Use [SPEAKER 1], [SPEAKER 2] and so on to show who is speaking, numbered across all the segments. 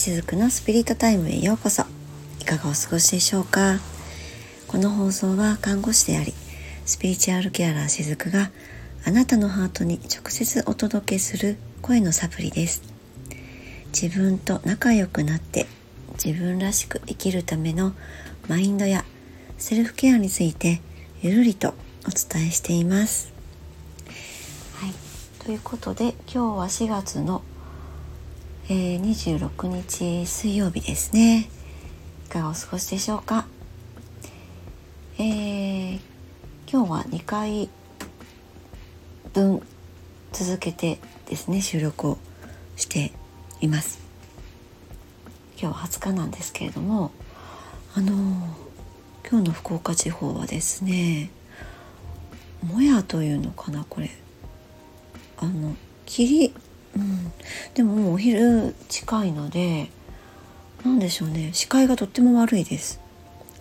[SPEAKER 1] しずくのスピリットタイムへようこそ。いかがお過ごしでしょうか。この放送は看護師でありスピリチュアルケアラーしずくがあなたのハートに直接お届けする声のサプリです。自分と仲良くなって自分らしく生きるためのマインドやセルフケアについてゆるりとお伝えしています。はい。ということで今日は4月のえー、26日水曜日ですね。いかがお過ごしでしょうか、えー、今日は2回分続けてですね収録をしています。今日は20日なんですけれどもあのー、今日の福岡地方はですねもやというのかなこれ。あの霧うん、でももうお昼近いので何でしょうね。視界がとっても悪いです。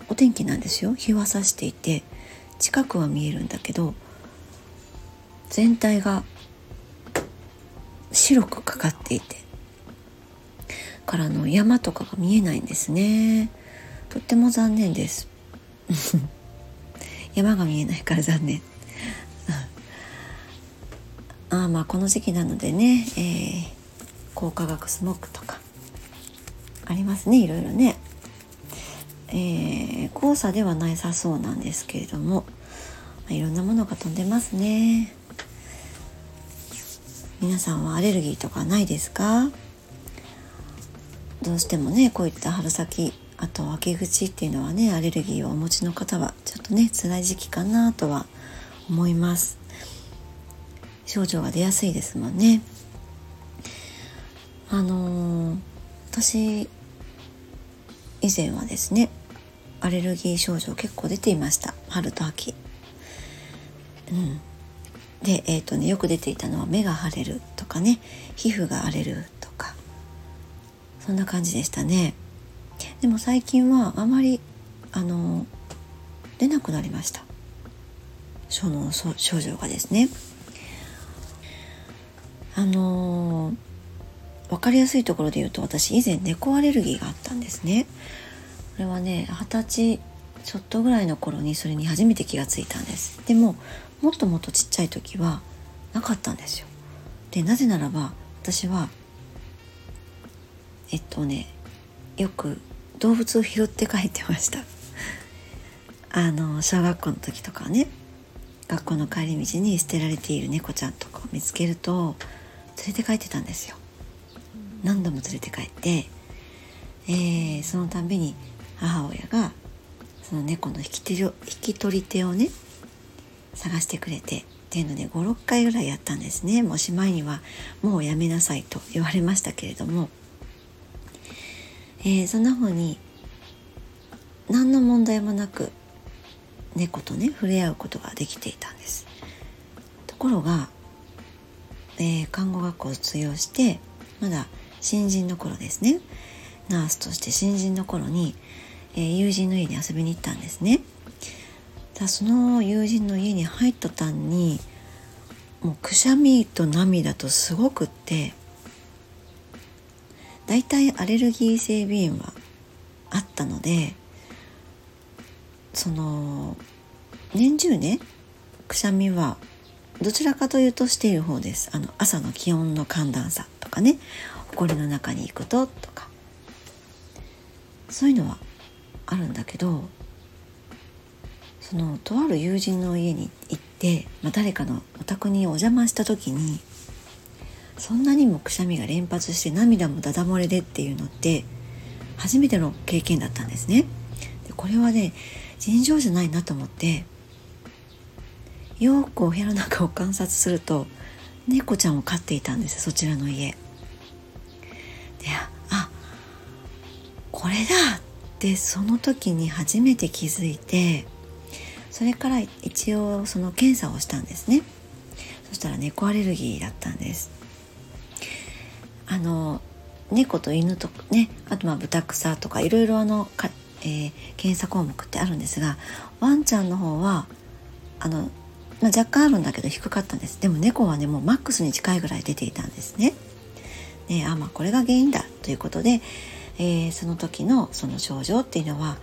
[SPEAKER 1] お天気なんですよ。日は差していて近くは見えるんだけど全体が白くかかっていてからの山とかが見えないんですね。とっても残念です。山が見えないから残念。まあこの時期なのでね、えー、高化学スモッグとかありますねいろいろね、えー、黄砂ではないさそうなんですけれども、ま、いろんなものが飛んでますね。皆さんはアレルギーとかないですか？どうしてもねこういった春先あと秋口っていうのはねアレルギーをお持ちの方はちょっとね辛い時期かなとは思います。症状が出やすいですもんね。あのー、私以前はですねアレルギー症状結構出ていました春と秋。うん、で、えーとね、よく出ていたのは目が腫れるとかね皮膚が荒れるとかそんな感じでしたね。でも最近はあまりあの出なくなりましたその症状がですね。あのー、分かりやすいところで言うと私以前猫アレルギーがあったんですね。これはね二十歳ちょっとぐらいの頃にそれに初めて気がついたんです。でももっともっとちっちゃい時はなかったんですよ。でなぜならば私はえっとねよく動物を拾って帰ってました。あの小学校の時とかね学校の帰り道に捨てられている猫ちゃんとかを見つけると連れて帰ってたんですよ。何度も連れて帰って、えー、そのたんびに母親がその猫の引き手を引き取り手をね探してくれてっていうので56回ぐらいやったんですね。もうしまいにはもうやめなさいと言われましたけれども、えー、そんな風に何の問題もなく猫とね触れ合うことができていたんです。ところがえー、看護学校を卒業してまだ新人の頃ですねナースとして新人の頃に、えー、友人の家に遊びに行ったんですね。だその友人の家に入った途端にもうくしゃみと涙とすごくってだいたいアレルギー性鼻炎はあったのでその年中ねくしゃみはどちらかというとしている方です。あの朝の気温の寒暖差とかね。埃の中に行くととか。そういうのはあるんだけどそのとある友人の家に行って、まあ、誰かのお宅にお邪魔した時にそんなにもくしゃみが連発して涙もダダ漏れでっていうのって初めての経験だったんですね。でこれはね尋常じゃないなと思ってよくお部屋の中を観察すると猫ちゃんを飼っていたんですそちらの家。であこれだってその時に初めて気づいてそれから一応その検査をしたんですねそしたら猫アレルギーだったんですあの猫と犬とねあとまあ豚草とかいろいろあのか、えー、検査項目ってあるんですがワンちゃんの方はあのまあ、若干あるんだけど低かったんです。でも猫はねもうマックスに近いぐらい出ていたんですね。であまあこれが原因だとということで、えー、その時のその症状っていうのは、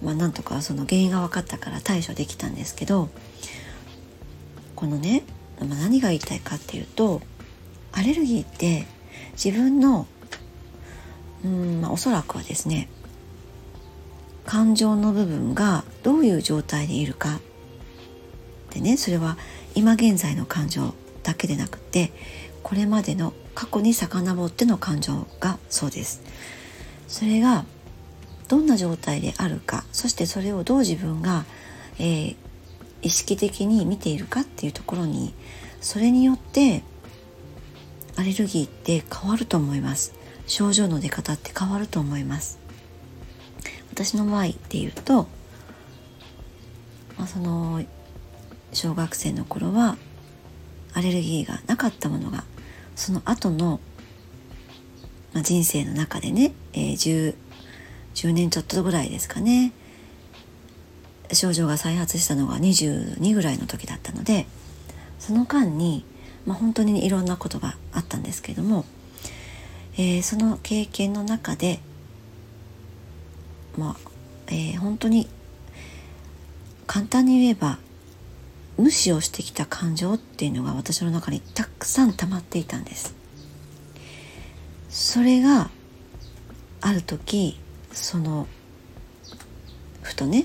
[SPEAKER 1] まあ、なんとかその原因が分かったから対処できたんですけどこのね、まあ、何が言いたいかっていうとアレルギーって自分のうん、まあ、おそらくはですね感情の部分がどういう状態でいるかでねそれは今現在の感情だけでなくてこれまでの過去に遡っての感情がそうです。それがどんな状態であるかそしてそれをどう自分が、えー、意識的に見ているかっていうところにそれによってアレルギーって変わると思います。症状の出方って変わると思います。私の場合っていうと、まあ、その小学生の頃はアレルギーがなかったものがその後の、まあ、人生の中でね、えー、10, 10年ちょっとぐらいですかね症状が再発したのが22ぐらいの時だったのでその間に、まあ、本当にいろんなことがあったんですけれども、えー、その経験の中でまあ、えー、本当に簡単に言えば無視をしてきた感情っていうのが私の中にたくさん溜まっていたんですそれがある時そのふとね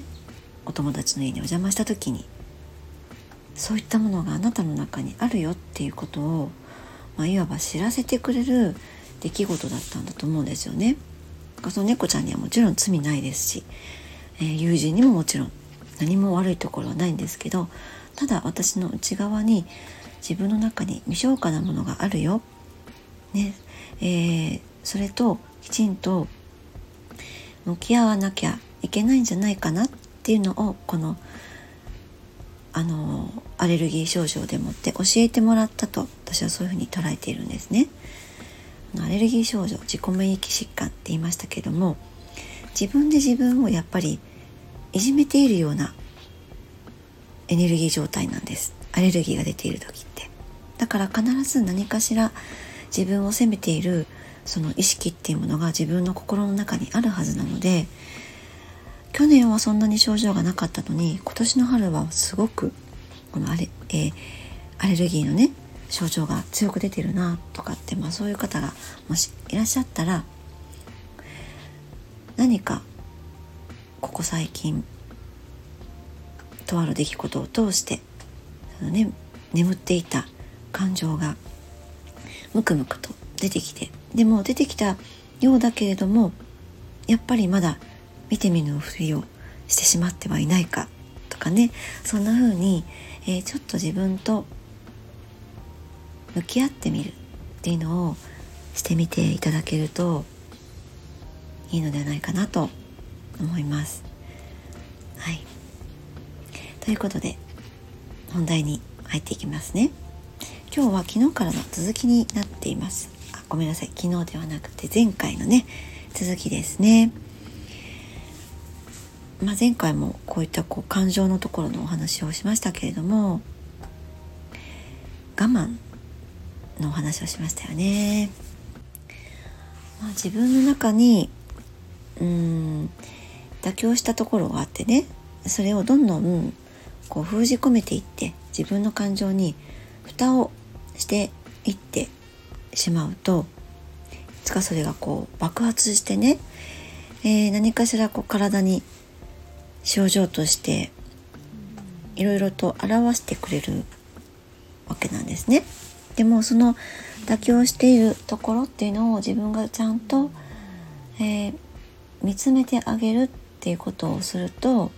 [SPEAKER 1] お友達の家にお邪魔した時にそういったものがあなたの中にあるよっていうことを、まあ、いわば知らせてくれる出来事だったんだと思うんですよね。その猫ちゃんにはもちろん罪ないですし、えー、友人にももちろん何も悪いところはないんですけどただ私の内側に自分の中に未消化なものがあるよ、ねえー、それときちんと向き合わなきゃいけないんじゃないかなっていうのをこのあのアレルギー症状でもって教えてもらったと私はそういうふうに捉えているんですね。アレルギー症状自己免疫疾患って言いましたけども自分で自分をやっぱりいじめているようなエネルギー状態なんです。アレルギーが出ている時って。だから必ず何かしら自分を責めているその意識っていうものが自分の心の中にあるはずなので去年はそんなに症状がなかったのに今年の春はすごくこのアレ,、えー、アレルギーのね症状が強く出てるなとかって、まあ、そういう方がもしいらっしゃったら何かここ最近とある出来事を通してその、ね、眠っていた感情がムクムクと出てきてでも出てきたようだけれどもやっぱりまだ見て見ぬふりをしてしまってはいないかとかねそんな風に、えー、ちょっと自分と向き合ってみるっていうのをしてみていただけるといいのではないかなと思います。はいということで本題に入っていきますね。今日は昨日からの続きになっています。あごめんなさい。昨日ではなくて前回のね続きですね。まあ、前回もこういったこう感情のところのお話をしましたけれども我慢のお話をしましたよね、まあ、自分の中にうん妥協したところがあってねそれをどんどんこう封じ込めていって自分の感情に蓋をしていってしまうといつかそれがこう爆発してね、えー、何かしらこう体に症状としていろいろと表してくれるわけなんですね。でもその妥協しているところっていうのを自分がちゃんと、えー、見つめてあげるっていうことをすると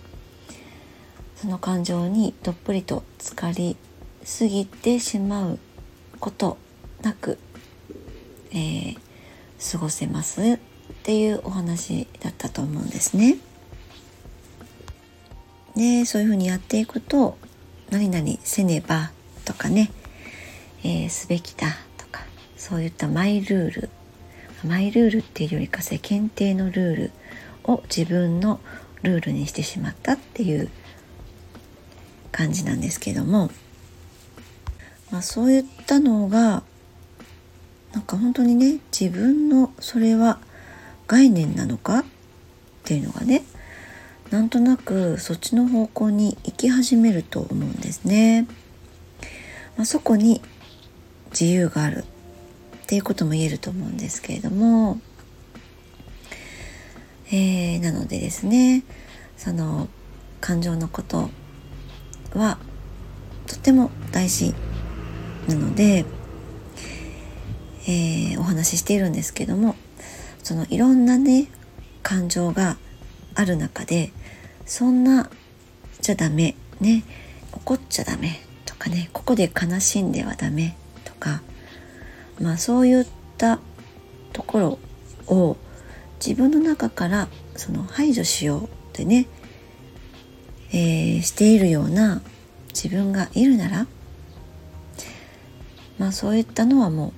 [SPEAKER 1] その感情にどっぷりと浸かりすぎてしまうことなく、えー、過ごせますっていうお話だったと思うんですね。でそういうふうにやっていくと何々せねばとかね、えー、すべきだとかそういったマイルールマイルールっていうよりか世間体のルールを自分のルールにしてしまったっていう感じなんですけども、まあ、そういったのがなんか本当にね自分のそれは概念なのかっていうのがねなんとなくそっちの方向に行き始めると思うんですね。まあ、そこに自由があるっていうことも言えると思うんですけれども、えー、なのでですねその感情のことはとても大事なので、えー、お話ししているんですけどもそのいろんなね感情がある中でそんなじゃダメね怒っちゃダメとかねここで悲しんではダメとかまあそういったところを自分の中からその排除しようってね、えー、しているような自分がいるならまあそういったのはもう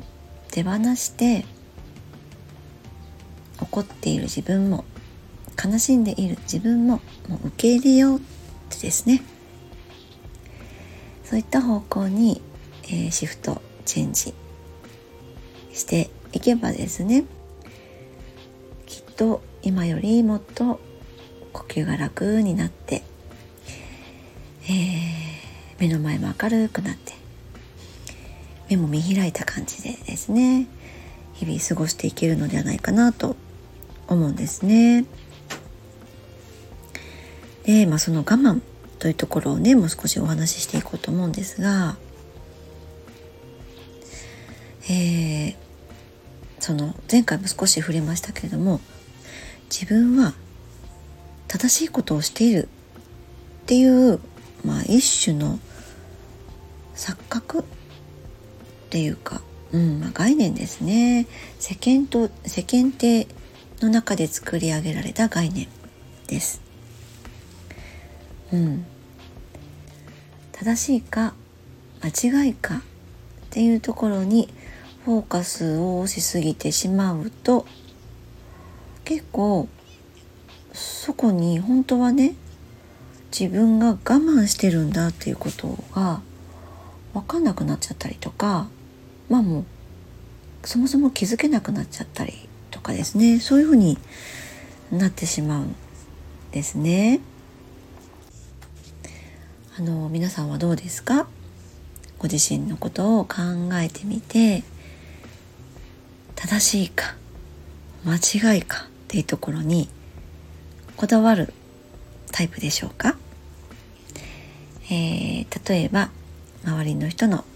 [SPEAKER 1] 手放して怒っている自分も悲しんでいる自分ももう受け入れようってですね。そういった方向に、えー、シフトチェンジしていけばですねきっと今よりもっと呼吸が楽になって、えー、目の前も明るくなって目も見開いた感じでですね日々過ごしていけるのではないかなと思うんですね。で、まあ、その我慢というところをねもう少しお話ししていこうと思うんですが、えー、その前回も少し触れましたけれども自分は正しいことをしているっていう、まあ、一種の錯覚っていうか、うんまあ、概念ですね世間と世間体の中で作り上げられた概念です。うん、正しいか間違いかっていうところにフォーカスをしすぎてしまうと結構そこに本当はね自分が我慢してるんだっていうことが分かんなくなっちゃったりとかまあもうそもそも気づけなくなっちゃったりとかですね。そういうふうになってしまうんですね。あの皆さんはどうですか？ご自身のことを考えてみて正しいか間違いかっていうところにこだわるタイプでしょうか、えー、例えば周りの人の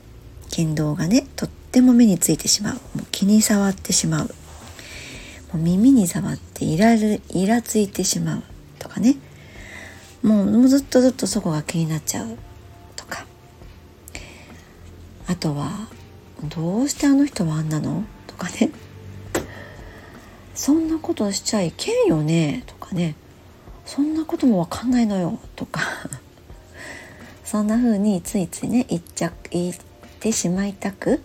[SPEAKER 1] 言動がねとっても目についてしまう。もう気に障ってしまう。もう耳に触ってイライラついてしまう。とかね。もうずっとずっとそこが気になっちゃう。とか。あとはどうしてあの人はあんなの？とかね。そんなことしちゃいけんよね？とかね。そんなこともわかんないのよ？とか。そんな風についついね言っちゃ言ってしまいたく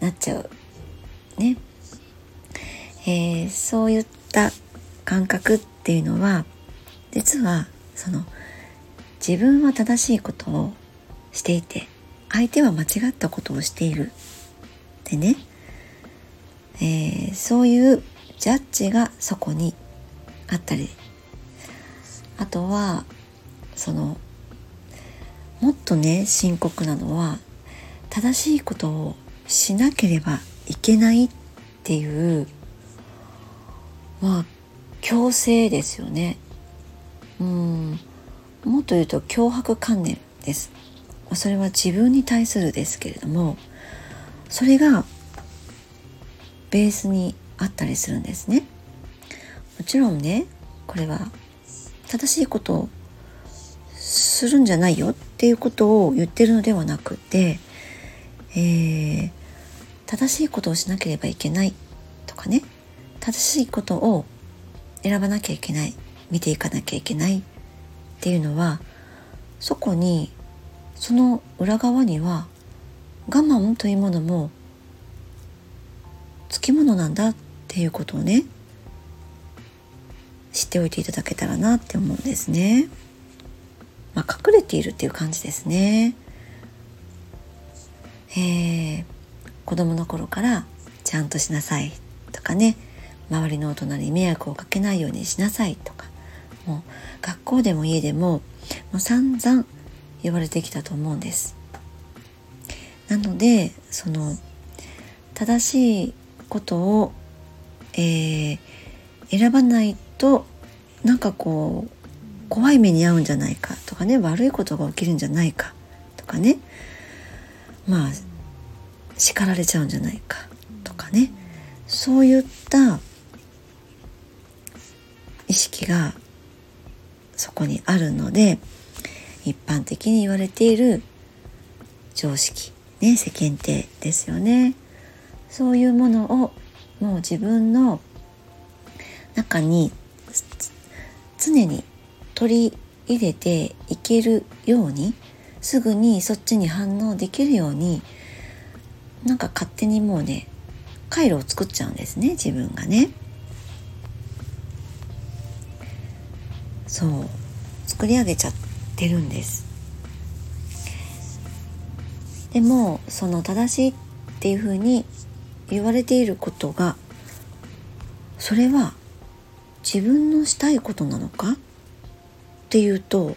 [SPEAKER 1] なっちゃうね、えー、そういった感覚っていうのは実はその自分は正しいことをしていて相手は間違ったことをしている。でね、えー、そういうジャッジがそこにあったり。あとはそのもっとね深刻なのは正しいことをしなければいけないっていうまあ強制ですよね。うん。もっと言うと脅迫観念です。それは自分に対するですけれどもそれがベースにあったりするんですね。もちろんねこれは正しいことをするんじゃないよ。っていうことを言ってるのではなくて、えー、正しいことをしなければいけないとかね正しいことを選ばなきゃいけない見ていかなきゃいけないっていうのはそこにその裏側には我慢というものもつきものなんだっていうことをね知っておいていただけたらなって思うんですね。まあ、隠れているっていう感じですね。えー、子供の頃からちゃんとしなさいとかね周りの大人に迷惑をかけないようにしなさいとかもう学校でも家でももう散々言われてきたと思うんです。なのでその正しいことを、えー、選ばないとなんかこう怖い目に遭うんじゃないかとかね悪いことが起きるんじゃないかとかね。まあ叱られちゃうんじゃないかとかね。そういった意識がそこにあるので一般的に言われている常識ね世間体ですよね。そういうものをもう自分の中に常に取り入れていけるようにすぐにそっちに反応できるようになんか勝手にもうね回路を作っちゃうんですね自分がね。そう作り上げちゃってるんですでもその正しいっていうふうに言われていることがそれは自分のしたいことなのか？っていうと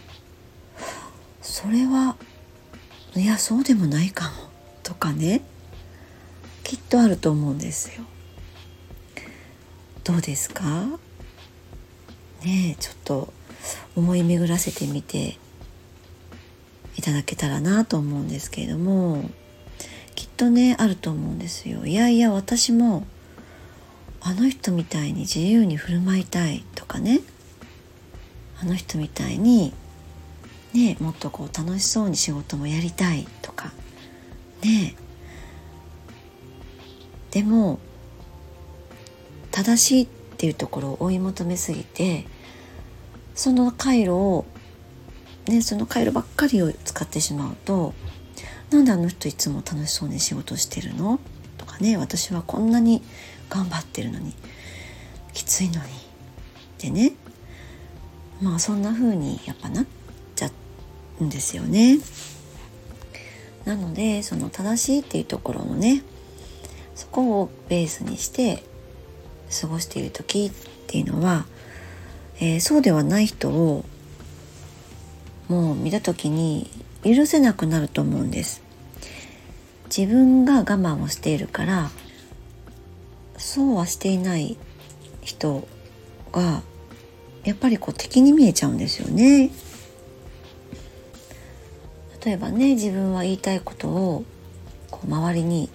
[SPEAKER 1] それはいやそうでもないかもとかねきっとあると思うんですよ。どうですか？ねちょっと思い巡らせてみていただけたらなと思うんですけれどもきっとねあると思うんですよ。いやいや私もあの人みたいに自由に振る舞いたいとかねあの人みたいにねもっとこう楽しそうに仕事もやりたいとかね。でも正しいっていうところを追い求めすぎてその回路をねその回路ばっかりを使ってしまうとなんであの人いつも楽しそうに仕事してるの？とかね私はこんなに頑張ってるのにきついのに。でねまあそんな風にやっぱなっちゃうんですよね。なのでその正しいっていうところのねそこをベースにして過ごしている時っていうのはえー、そうではない人をもう見た時に許せなくなると思うんです自分が我慢をしているからそうはしていない人がやっぱりこう敵に見えちゃうんですよね。例えばね自分は言いたいことをこう周りに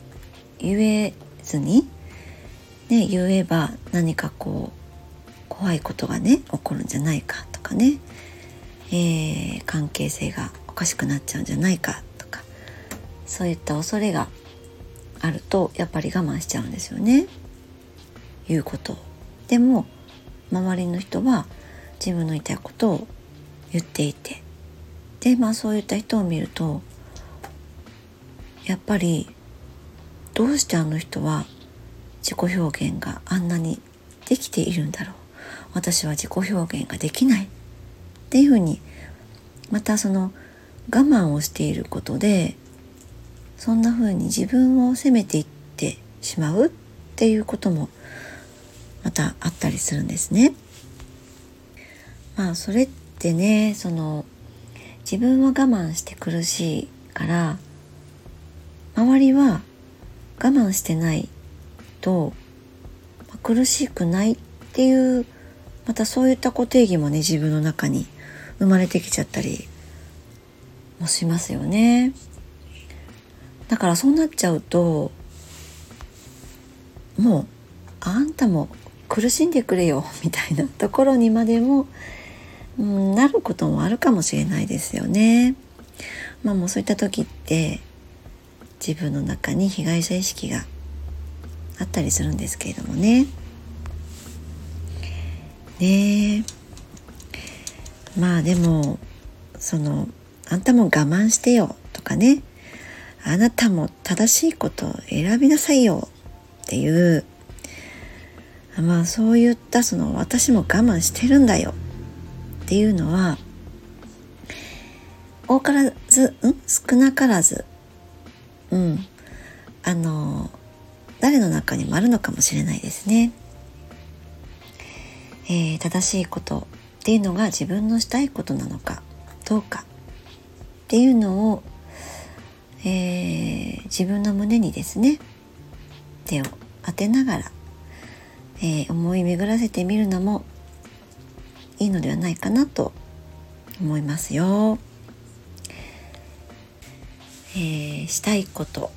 [SPEAKER 1] 言えずに、ね、言えば何かこう怖いことがね起こるんじゃないかとかね、えー、関係性がおかしくなっちゃうんじゃないかとか。そういった恐れがあるとやっぱり我慢しちゃうんですよね。言うこと。でも周りの人は自分の言いたいことを言っていて。でまあそういった人を見るとやっぱりどうしてあの人は自己表現があんなにできているんだろう。私は自己表現ができない。っていうふうにまたその我慢をしていることでそんなふうに自分を責めていってしまうっていうこともまたあったりするんですね。まあそれってねその自分は我慢して苦しいから周りは我慢してないと、まあ、苦しくないっていうまたそういった固定義もね自分の中に生まれてきちゃったりもしますよね。だからそうなっちゃうともうあんたも苦しんでくれよみたいなところにまでも、うん、なることもあるかもしれないですよね。まあもうそういった時って自分の中に被害者意識があったりするんですけれどもね。ねまあでもそのあんたも我慢してよとかねあなたも正しいことを選びなさいよっていうまあそういったその私も我慢してるんだよっていうのは多からず、ん？少なからず、うん、あの、誰の中にもあるのかもしれないですね。えー、正しいことっていうのが自分のしたいことなのかどうか。っていうのを、えー、自分の胸にですね手を当てながら、えー、思い巡らせてみるのもいいのではないかなと思いますよ。えー、したいこと。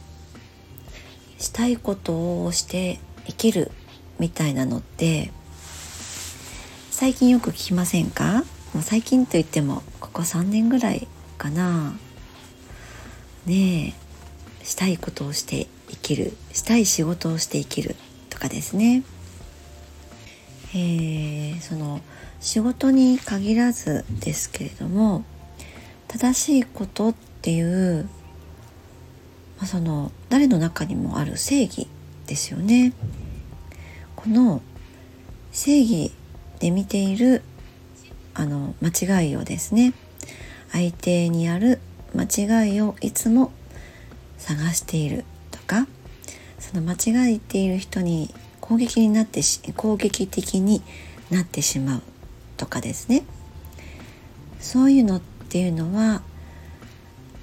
[SPEAKER 1] したいことをして生きるみたいなのって最近よく聞きませんか？もう最近といってもここ3年ぐらいかな。ねえしたいことをして生きる。したい仕事をして生きるとかですね。えー、その仕事に限らずですけれども正しいことっていうまあ、その誰の中にもある正義ですよね。この正義で見ているあの間違いをですね相手にある間違いをいつも探しているとかその間違えている人に攻撃になってし攻撃的になってしまうとかですねそういうのっていうのは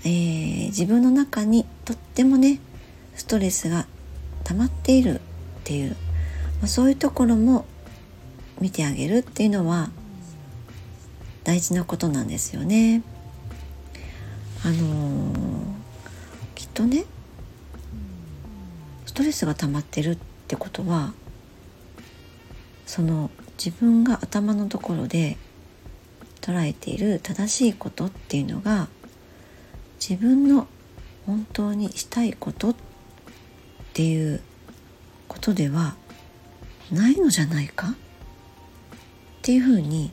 [SPEAKER 1] えー、自分の中にとってもねストレスが溜まっているっていう、まあ、そういうところも見てあげるっていうのは大事なことなんですよね。あのー、きっとねストレスが溜まってるってことはその自分が頭のところで捉えている正しいことっていうのが自分の本当にしたいことっていうことではないのじゃないかっていうふうに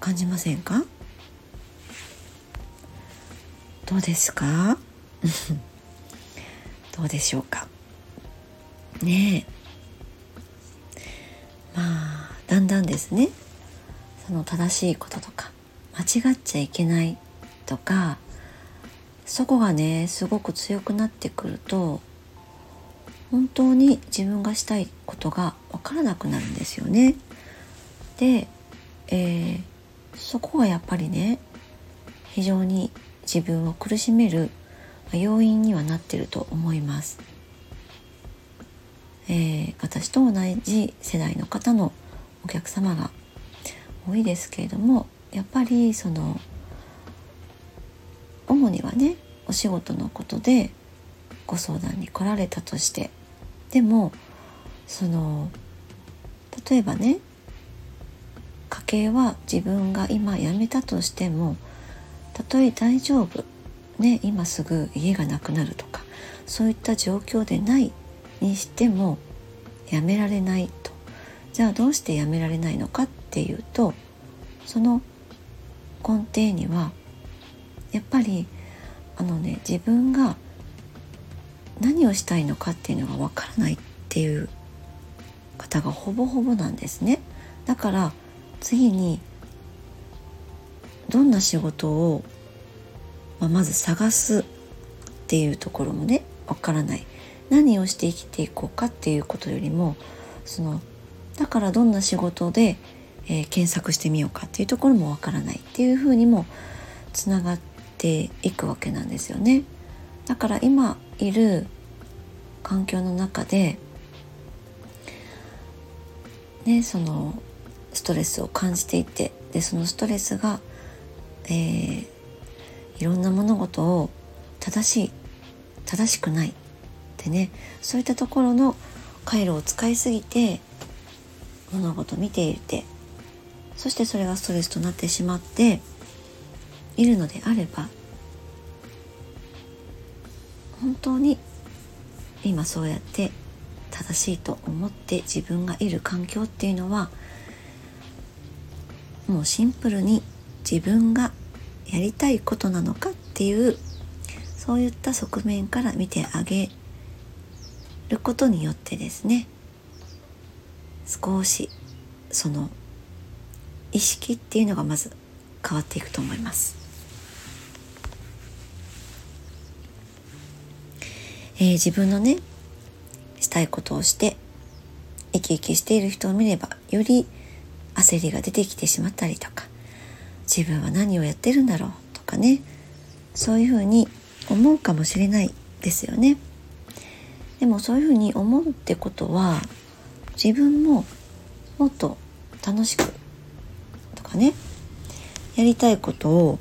[SPEAKER 1] 感じませんか？どうですか？どうでしょうか？ねえ。んだんですねその正しいこととか間違っちゃいけないとかそこがねすごく強くなってくると本当に自分がしたいことが分からなくなるんですよね。で、えー、そこがやっぱりね非常に自分を苦しめる要因にはなってると思います。えー、私と同じ世代の方のお客様が多いですけれどもやっぱりその主にはねお仕事のことでご相談に来られたとしてでもその例えばね家計は自分が今辞めたとしてもたとえ大丈夫ね今すぐ家がなくなるとかそういった状況でないにしてもやめられないとじゃあどうしてやめられないのかっていうとその根底にはやっぱりあのね自分が何をしたいのかっていうのがわからないっていう方がほぼほぼなんですね。だから次にどんな仕事を、まあ、まず探すっていうところもねわからない。何をして生きていこうかっていうことよりもそのだからどんな仕事で、えー、検索してみようかっていうところもわからないっていうふうにもつながっていくわけなんですよね。だから今いる環境の中でねそのストレスを感じていてでそのストレスが、えー、いろんな物事を正しい正しくないってねそういったところの回路を使いすぎて物事を見ていてそしてそれがストレスとなってしまっているのであれば本当に今そうやって正しいと思って自分がいる環境っていうのはもうシンプルに自分がやりたいことなのかっていうそういった側面から見てあげることによってですね少しその意識っていうのがまず変わっていくと思います。えー、自分のねしたいことをして生き生きしている人を見ればより焦りが出てきてしまったりとか自分は何をやってるんだろうとかねそういうふうに思うかもしれないですよね。でもそういうふうに思うってことは自分ももっと楽しくとかねやりたいことを、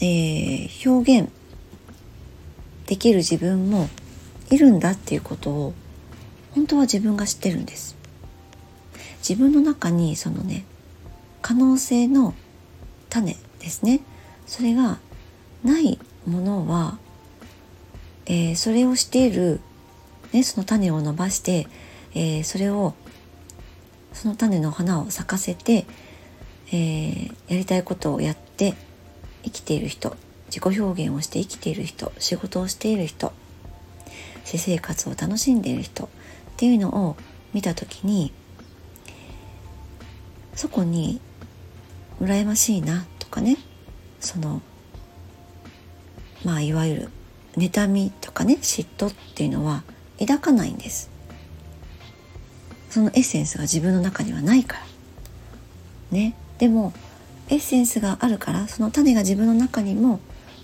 [SPEAKER 1] えー、表現できる自分もいるんだっていうことを本当は自分が知ってるんです。自分の中にそのね可能性の種ですね。それがないものは、えー、それをしている、ね、その種を伸ばして、えー、それをその種の花を咲かせて、えー、やりたいことをやって生きている人自己表現をして生きている人仕事をしている人私生活を楽しんでいる人っていうのを見た時にそこに羨ましいなとかねそのまあいわゆる妬みとかね嫉妬っていうのは抱かないんです。そのエッセンスが自分の中にはないから。ね。でもエッセンスがあるからその種が自分の中にも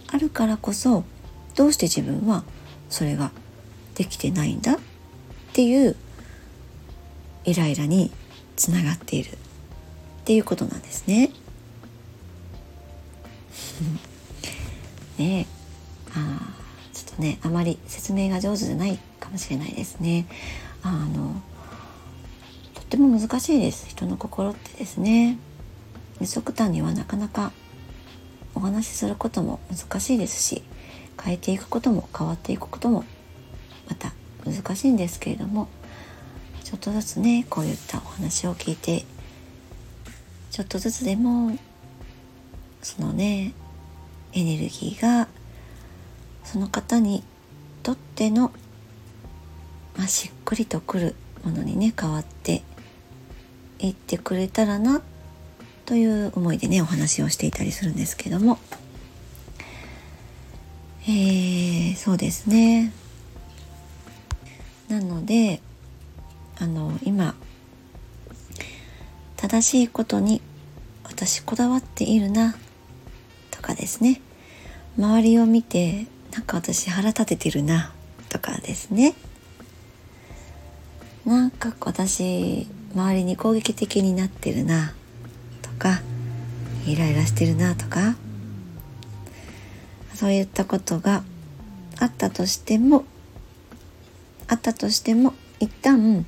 [SPEAKER 1] あるからこそどうして自分はそれができてないんだ？っていうイライラにつながっている。っていうことなんですね。ね。あちょっとねあまり説明が上手じゃないかもしれないですね。あのっても難しいです人の心ってですね。二足単にはなかなかお話しすることも難しいですし変えていくことも変わっていくこともまた難しいんですけれどもちょっとずつねこういったお話を聞いてちょっとずつでもそのねエネルギーがその方にとっての、まあ、しっくりとくるものにね変わっていってくれたらなという思いでねお話をしていたりするんですけども。えー、そうですね。なのであの今正しいことに私こだわっているなとかですね。周りを見てなんか私腹立ててるなとかですね。なんか私周りに攻撃的になってるなとかイライラしてるなとかそういったことがあったとしてもあったとしても一旦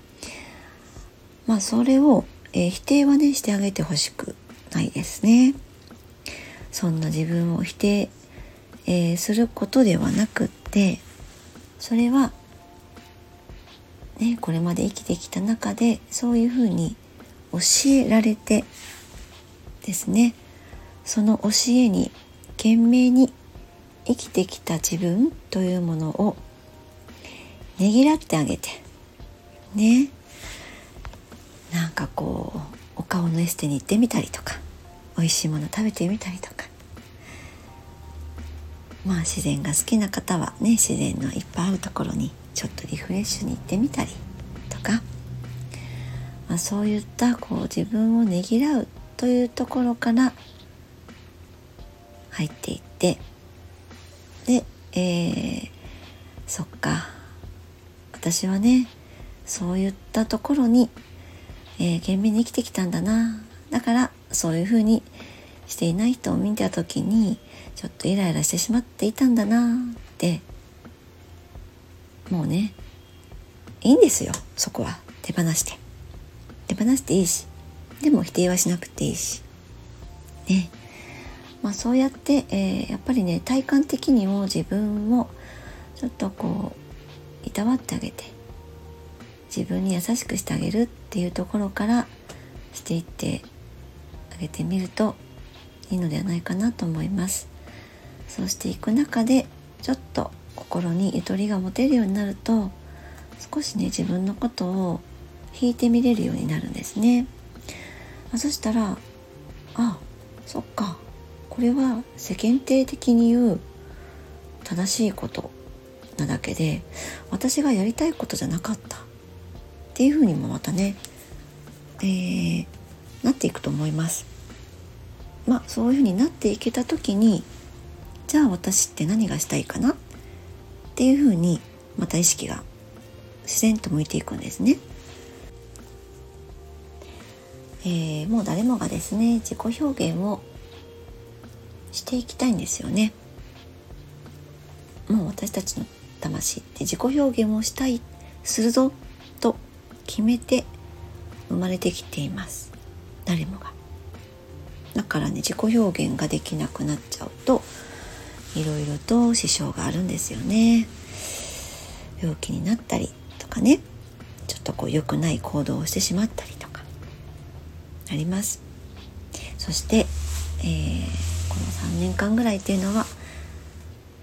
[SPEAKER 1] まあそれを、えー、否定はねしてあげてほしくないですね。そんな自分を否定、えー、することではなくってそれはねこれまで生きてきた中でそういうふうに教えられてですねその教えに懸命に生きてきた自分というものをねぎらってあげてねなんかこうお顔のエステに行ってみたりとか美味しいもの食べてみたりとか。まあ自然が好きな方はね自然のいっぱいあるところにちょっとリフレッシュに行ってみたりとか、まあ、そういったこう自分をねぎらうというところから入っていって。で、えー、そっか。私はねそういったところにえー、懸命に生きてきたんだな。だからそういうふうにしていない人を見た時にちょっとイライラしてしまっていたんだなってもうねいいんですよそこは。手放して。手放していいし。でも否定はしなくていいし。ね。まあそうやって、えー、やっぱりね体感的にも自分をちょっとこういたわってあげて自分に優しくしてあげるっていうところからしていってあげてみるといいのではないかなと思います。そうしていく中でちょっと心にゆとりが持てるようになると少しね自分のことを引いてみれるようになるんですね。あそしたらあそっか。これは世間体的に言う正しいことなだけで私がやりたいことじゃなかった。っていうふうにもまたね、えー、なっていくと思います。まあそういうふうになっていけた時にじゃあ私って何がしたいかな？っていうふうにまた意識が自然と向いていくんですね。えー、もう誰もがですね自己表現をしていきたいんですよね。もう私たちの魂って自己表現をしたいするぞと決めて生まれてきています誰もが。だからね自己表現ができなくなっちゃうといろいろと支障があるんですよね。病気になったりとかねちょっとこう良くない行動をしてしまったりとかあります。そして、えー、この3年間ぐらいっていうのは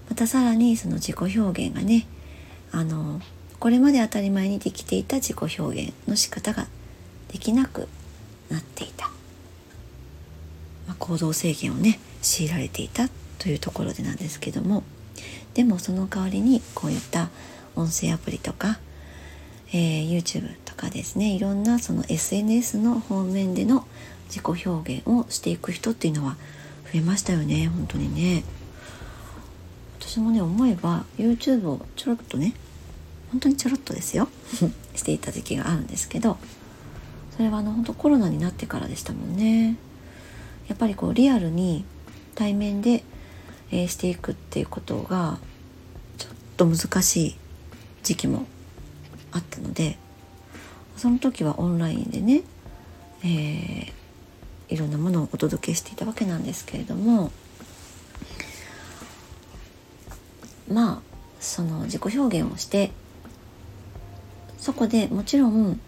[SPEAKER 1] またさらにその自己表現がねあのこれまで当たり前にできていた自己表現の仕方ができなくなっていた、まあ、行動制限をね強いられていたというところでなんですけどもでもその代わりにこういった音声アプリとか、えー、YouTube とかですねいろんなその SNS の方面での自己表現をしていく人っていうのは増えましたよね本当にね。私もね思えば YouTube をちょろっとね本当にちょろっとですよ していた時期があるんですけどそれはあの本当コロナになってからでしたもんねやっぱりこうリアルに対面で、えー、していくっていうことがちょっと難しい時期もあったのでその時はオンラインでね、えー、いろんなものをお届けしていたわけなんですけれどもまあその自己表現をしてそこでもちろん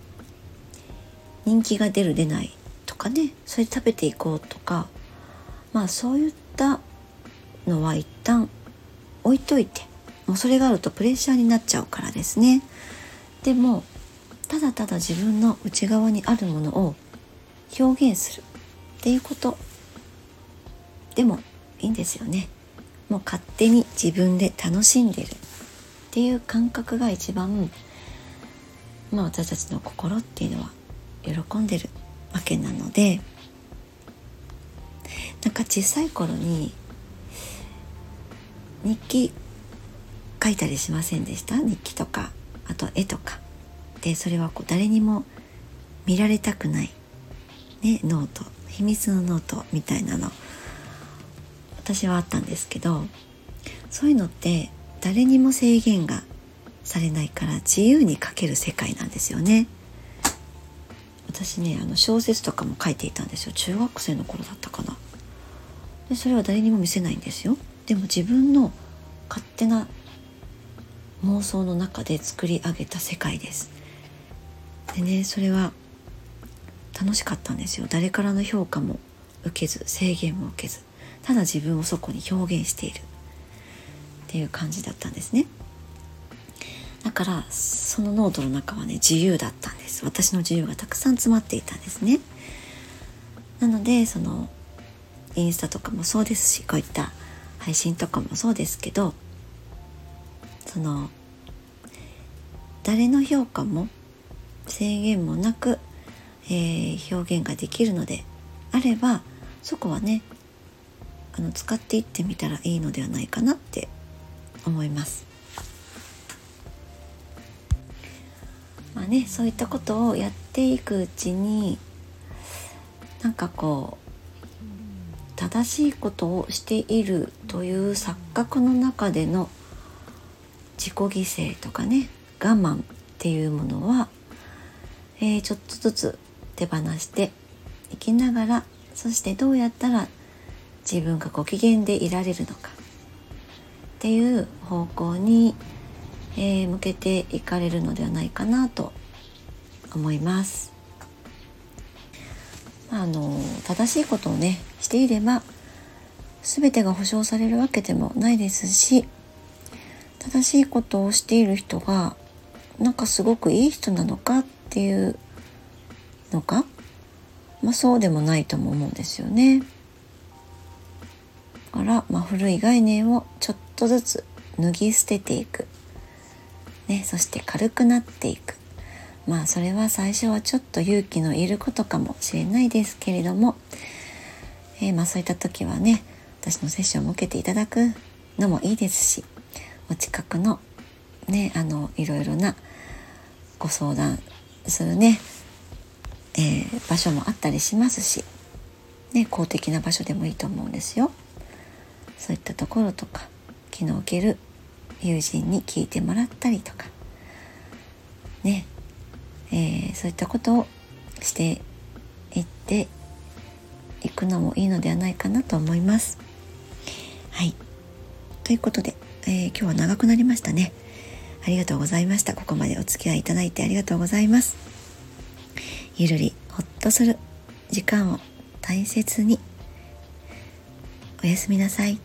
[SPEAKER 1] 人気が出る出ないとかねそれで食べていこうとかまあそういったのは一旦置いといてもうそれがあるとプレッシャーになっちゃうからですねでもただただ自分の内側にあるものを表現するっていうことでもいいんですよね。もう勝手に自分で楽しんでるっていう感覚が一番、まあ、私たちの心っていうのは喜んでるわけなのでなんか小さい頃に日記書いたりしませんでした？日記とかあと絵とか。でそれはこう誰にも見られたくない、ね、ノート。秘密のノートみたいなの。私はあったんですけどそういうのって誰にも制限がされないから自由に書ける世界なんですよね。私ねあの小説とかも書いていたんですよ。中学生の頃だったかな。でそれは誰にも見せないんですよ。でも自分の勝手な妄想の中で作り上げた世界です。でねそれは楽しかったんですよ。誰からの評価も受けず制限も受けず。ただ自分をそこに表現している。っていう感じだったんですね。だからそのノートの中はね自由だったんです。私の自由がたくさん詰まっていたんですね。なのでそのインスタとかもそうですしこういった配信とかもそうですけどその誰の評価も制限もなく、えー、表現ができるのであればそこはねあの使っていってみたらいいのではないかなって思います。まあねそういったことをやっていくうちになんかこう正しいことをしているという錯覚の中での自己犠牲とかね我慢っていうものは、えー、ちょっとずつ手放していきながらそしてどうやったら自分がご機嫌でいられるのかっていう方向に、えー、向けていかれるのではないかなと思います。あの正しいことをねしていれば全てが保証されるわけでもないですし正しいことをしている人がなんかすごくいい人なのかっていうのか、まあ、そうでもないとも思うんですよね。から、まあ、古い概念をちょっとずつ脱ぎ捨てていくね、そして軽くなっていくまあそれは最初はちょっと勇気のいることかもしれないですけれども、えー、まあそういった時はね私のセッションを受けていただくのもいいですしお近くのねあのいろいろなご相談するね、えー、場所もあったりしますし、ね、公的な場所でもいいと思うんですよ。そういったところとか気の置ける友人に聞いてもらったりとかねえー、そういったことをしていっていくのもいいのではないかなと思います。はい。ということで、えー、今日は長くなりましたね。ありがとうございました。ここまでお付き合いいただいてありがとうございます。ゆるりほっとする時間を大切におやすみなさい。